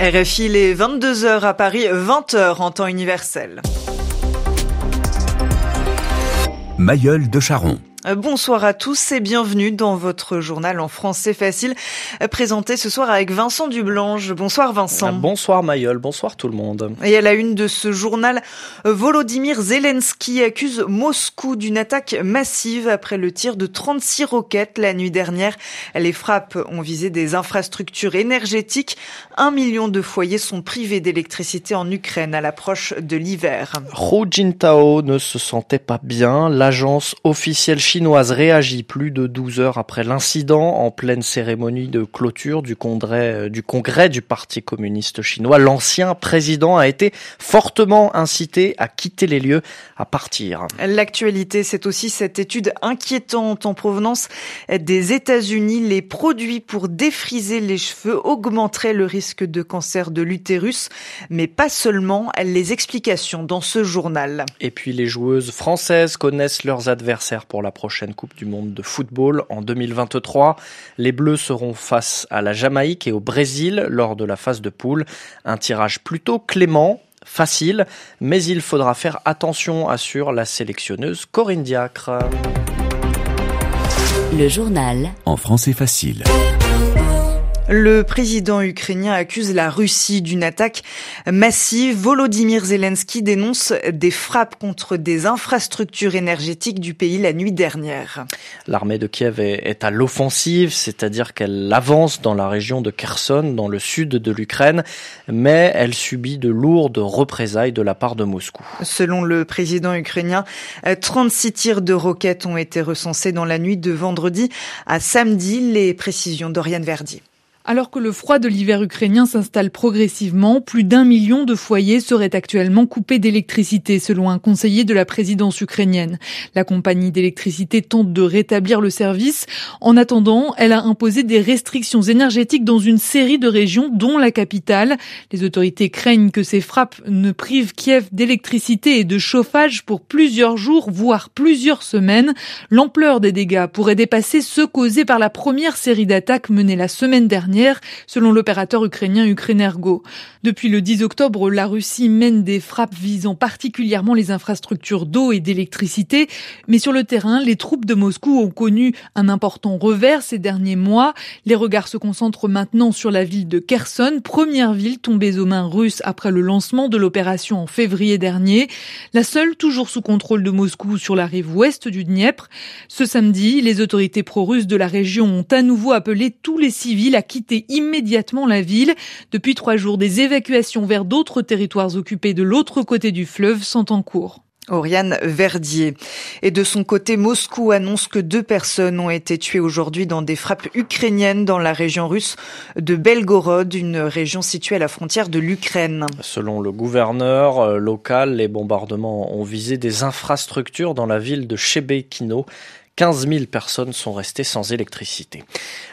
RFI, les 22h à Paris, 20h en temps universel. Mayol de Charon. Euh, bonsoir à tous et bienvenue dans votre journal en français facile, euh, présenté ce soir avec Vincent Dublange. Bonsoir Vincent. Ah, bonsoir Mayol, bonsoir tout le monde. Et à la une de ce journal, euh, Volodymyr Zelensky accuse Moscou d'une attaque massive après le tir de 36 roquettes la nuit dernière. Les frappes ont visé des infrastructures énergétiques. Un million de foyers sont privés d'électricité en Ukraine à l'approche de l'hiver. Hu Jintao ne se sentait pas bien. L'agence officielle chinoise réagit plus de 12 heures après l'incident en pleine cérémonie de clôture du congrès, euh, du congrès du Parti communiste chinois. L'ancien président a été fortement incité à quitter les lieux, à partir. L'actualité, c'est aussi cette étude inquiétante en provenance des États-Unis. Les produits pour défriser les cheveux augmenteraient le risque de cancer de l'utérus, mais pas seulement. Les explications dans ce journal. Et puis les joueuses françaises connaissent leurs adversaires pour la prochaine Coupe du Monde de football en 2023. Les Bleus seront face à la Jamaïque et au Brésil lors de la phase de poule. Un tirage plutôt clément facile, mais il faudra faire attention, assure la sélectionneuse Corinne Diacre. Le journal en français facile. Le président ukrainien accuse la Russie d'une attaque massive. Volodymyr Zelensky dénonce des frappes contre des infrastructures énergétiques du pays la nuit dernière. L'armée de Kiev est à l'offensive, c'est-à-dire qu'elle avance dans la région de Kherson, dans le sud de l'Ukraine, mais elle subit de lourdes représailles de la part de Moscou. Selon le président ukrainien, 36 tirs de roquettes ont été recensés dans la nuit de vendredi à samedi. Les précisions d'Oriane Verdi. Alors que le froid de l'hiver ukrainien s'installe progressivement, plus d'un million de foyers seraient actuellement coupés d'électricité, selon un conseiller de la présidence ukrainienne. La compagnie d'électricité tente de rétablir le service. En attendant, elle a imposé des restrictions énergétiques dans une série de régions, dont la capitale. Les autorités craignent que ces frappes ne privent Kiev d'électricité et de chauffage pour plusieurs jours, voire plusieurs semaines. L'ampleur des dégâts pourrait dépasser ceux causés par la première série d'attaques menée la semaine dernière selon l'opérateur ukrainien Ukrenergo. Depuis le 10 octobre, la Russie mène des frappes visant particulièrement les infrastructures d'eau et d'électricité, mais sur le terrain, les troupes de Moscou ont connu un important revers ces derniers mois. Les regards se concentrent maintenant sur la ville de Kherson, première ville tombée aux mains russes après le lancement de l'opération en février dernier, la seule toujours sous contrôle de Moscou sur la rive ouest du Dniepr. Ce samedi, les autorités pro-russes de la région ont à nouveau appelé tous les civils à quitter immédiatement la ville. Depuis trois jours, des évacuations vers d'autres territoires occupés de l'autre côté du fleuve sont en cours. Oriane Verdier. Et de son côté, Moscou annonce que deux personnes ont été tuées aujourd'hui dans des frappes ukrainiennes dans la région russe de Belgorod, une région située à la frontière de l'Ukraine. Selon le gouverneur euh, local, les bombardements ont visé des infrastructures dans la ville de Chebekino 15 000 personnes sont restées sans électricité.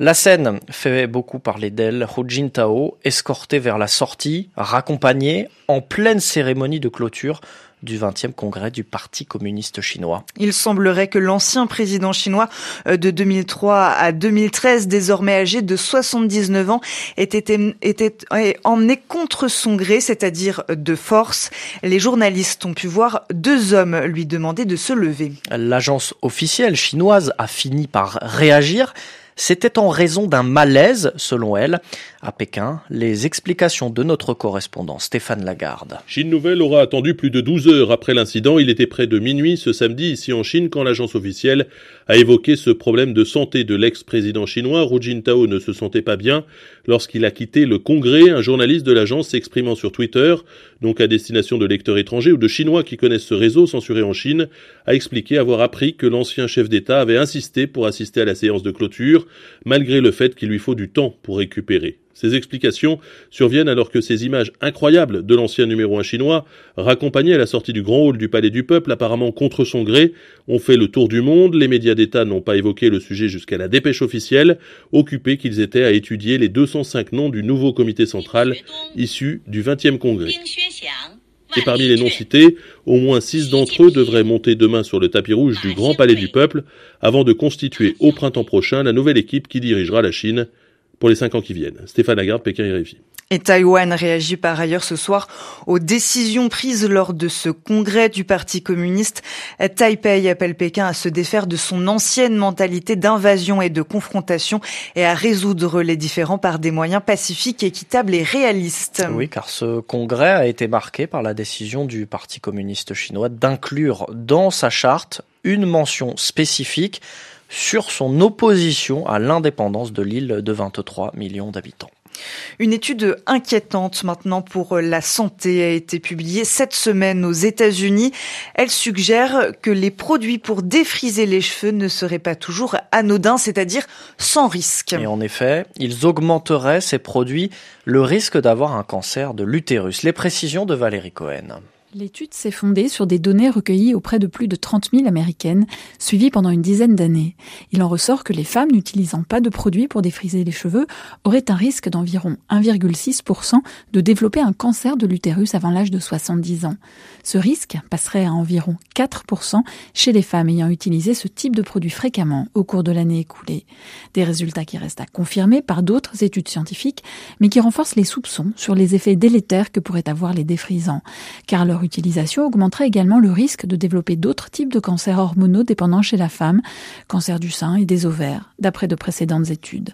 La scène fait beaucoup parler d'elle. Hu Jintao, escorté vers la sortie, raccompagné en pleine cérémonie de clôture du 20e congrès du Parti communiste chinois. Il semblerait que l'ancien président chinois euh, de 2003 à 2013, désormais âgé de 79 ans, ait été, était emmené contre son gré, c'est-à-dire de force. Les journalistes ont pu voir deux hommes lui demander de se lever. L'agence officielle chinoise a fini par réagir. C'était en raison d'un malaise, selon elle. À Pékin, les explications de notre correspondant Stéphane Lagarde. Chine Nouvelle aura attendu plus de 12 heures après l'incident. Il était près de minuit ce samedi ici en Chine quand l'agence officielle a évoqué ce problème de santé de l'ex-président chinois. Hu Jintao ne se sentait pas bien lorsqu'il a quitté le Congrès. Un journaliste de l'agence s'exprimant sur Twitter, donc à destination de lecteurs étrangers ou de Chinois qui connaissent ce réseau censuré en Chine, a expliqué avoir appris que l'ancien chef d'État avait insisté pour assister à la séance de clôture, malgré le fait qu'il lui faut du temps pour récupérer. Ces explications surviennent alors que ces images incroyables de l'ancien numéro un chinois, raccompagnées à la sortie du grand hall du Palais du Peuple, apparemment contre son gré, ont fait le tour du monde. Les médias d'État n'ont pas évoqué le sujet jusqu'à la dépêche officielle, occupés qu'ils étaient à étudier les 205 noms du nouveau comité central issu du 20e congrès. Et parmi les noms cités, au moins six d'entre eux devraient monter demain sur le tapis rouge du Grand Palais du Peuple avant de constituer au printemps prochain la nouvelle équipe qui dirigera la Chine pour les cinq ans qui viennent. Stéphane Lagarde, Pékin RFI. Et Taïwan réagit par ailleurs ce soir aux décisions prises lors de ce congrès du Parti communiste. Taipei appelle Pékin à se défaire de son ancienne mentalité d'invasion et de confrontation et à résoudre les différends par des moyens pacifiques, équitables et réalistes. Oui, car ce congrès a été marqué par la décision du Parti communiste chinois d'inclure dans sa charte une mention spécifique sur son opposition à l'indépendance de l'île de 23 millions d'habitants. Une étude inquiétante maintenant pour la santé a été publiée cette semaine aux États-Unis. Elle suggère que les produits pour défriser les cheveux ne seraient pas toujours anodins, c'est-à-dire sans risque. Et en effet, ils augmenteraient ces produits le risque d'avoir un cancer de l'utérus. Les précisions de Valérie Cohen. L'étude s'est fondée sur des données recueillies auprès de plus de 30 000 américaines, suivies pendant une dizaine d'années. Il en ressort que les femmes n'utilisant pas de produits pour défriser les cheveux auraient un risque d'environ 1,6% de développer un cancer de l'utérus avant l'âge de 70 ans. Ce risque passerait à environ 4% chez les femmes ayant utilisé ce type de produit fréquemment au cours de l'année écoulée. Des résultats qui restent à confirmer par d'autres études scientifiques, mais qui renforcent les soupçons sur les effets délétères que pourraient avoir les défrisants, utilisation augmenterait également le risque de développer d'autres types de cancers hormonaux dépendants chez la femme, cancer du sein et des ovaires, d'après de précédentes études.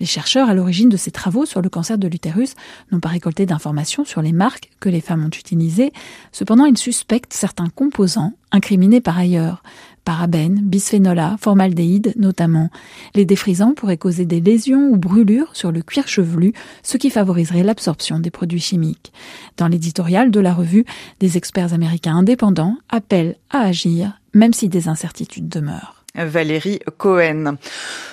Les chercheurs à l'origine de ces travaux sur le cancer de l'utérus n'ont pas récolté d'informations sur les marques que les femmes ont utilisées, cependant ils suspectent certains composants, incriminés par ailleurs, parabènes, bisphénol A, formaldéhyde notamment. Les défrisants pourraient causer des lésions ou brûlures sur le cuir chevelu, ce qui favoriserait l'absorption des produits chimiques. Dans l'éditorial de la revue, des experts américains indépendants appellent à agir, même si des incertitudes demeurent. Valérie Cohen.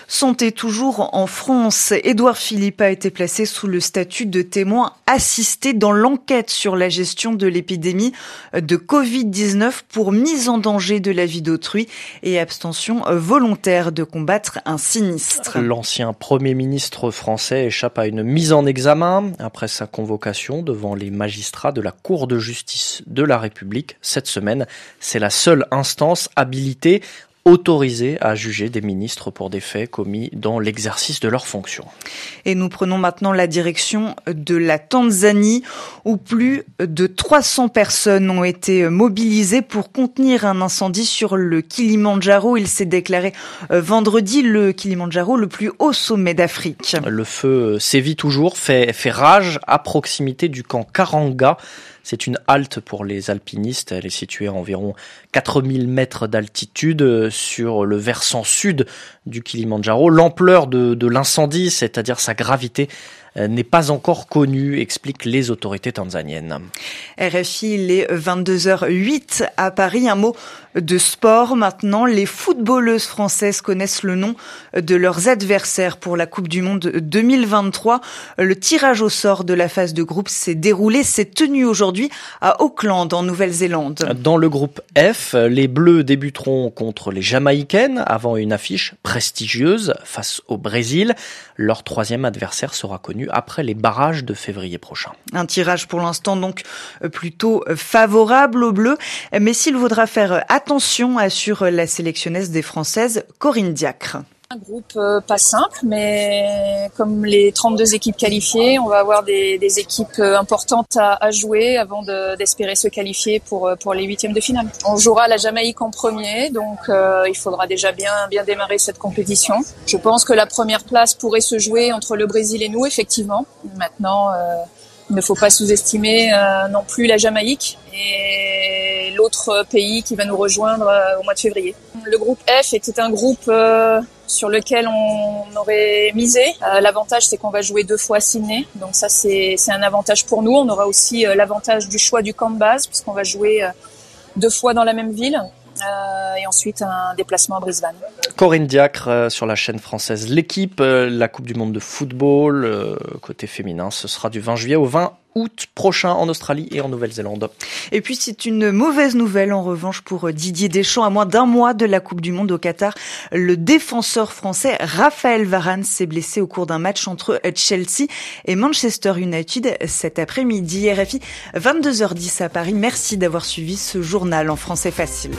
Santé toujours en France. Édouard Philippe a été placé sous le statut de témoin assisté dans l'enquête sur la gestion de l'épidémie de Covid-19 pour mise en danger de la vie d'autrui et abstention volontaire de combattre un sinistre. L'ancien Premier ministre français échappe à une mise en examen après sa convocation devant les magistrats de la Cour de justice de la République cette semaine. C'est la seule instance habilitée autorisés à juger des ministres pour des faits commis dans l'exercice de leurs fonctions. Et nous prenons maintenant la direction de la Tanzanie où plus de 300 personnes ont été mobilisées pour contenir un incendie sur le Kilimandjaro. Il s'est déclaré euh, vendredi le Kilimandjaro le plus haut sommet d'Afrique. Le feu sévit toujours, fait, fait rage à proximité du camp Karanga c'est une halte pour les alpinistes. Elle est située à environ 4000 mètres d'altitude euh, sur le versant sud du Kilimandjaro. L'ampleur de, l'incendie, c'est-à-dire sa gravité, n'est pas encore connue, expliquent les autorités tanzaniennes. RFI, il est 22h08 à Paris. Un mot de sport maintenant. Les footballeuses françaises connaissent le nom de leurs adversaires pour la Coupe du Monde 2023. Le tirage au sort de la phase de groupe s'est déroulé, s'est tenu aujourd'hui à Auckland, en Nouvelle-Zélande. Dans le groupe F, les Bleus débuteront contre les Jamaïcaines avant une affiche prestigieuse face au Brésil. Leur troisième adversaire sera connu après les barrages de février prochain. Un tirage pour l'instant donc plutôt favorable aux Bleus, mais s'il voudra faire attention, assure la sélectionneuse des Françaises Corinne Diacre. Un groupe euh, pas simple, mais comme les 32 équipes qualifiées, on va avoir des, équipes euh, importantes à, jouer avant d'espérer se qualifier pour, euh, pour les huitièmes de finale. On jouera la Jamaïque en premier, donc il faudra déjà bien, démarrer cette compétition. Je pense que la première place pourrait se jouer entre le Brésil et nous, effectivement. Maintenant, il ne faut pas sous-estimer non plus la Jamaïque. Et l'autre pays qui va nous rejoindre au mois de février. Le groupe F était un groupe euh, sur lequel on aurait misé. Euh, l'avantage, c'est qu'on va jouer deux fois à Sydney, donc ça c'est un avantage pour nous. On aura aussi l'avantage du choix du camp de base, puisqu'on va jouer deux fois dans la même ville. Euh, et ensuite un déplacement à Brisbane. Corinne Diacre sur la chaîne française L'équipe, la Coupe du Monde de football, côté féminin, ce sera du 20 juillet au 20 août prochain en Australie et en Nouvelle-Zélande. Et puis c'est une mauvaise nouvelle en revanche pour Didier Deschamps. À moins d'un mois de la Coupe du Monde au Qatar, le défenseur français Raphaël Varane s'est blessé au cours d'un match entre Chelsea et Manchester United cet après-midi. RFI 22h10 à Paris. Merci d'avoir suivi ce journal en français facile.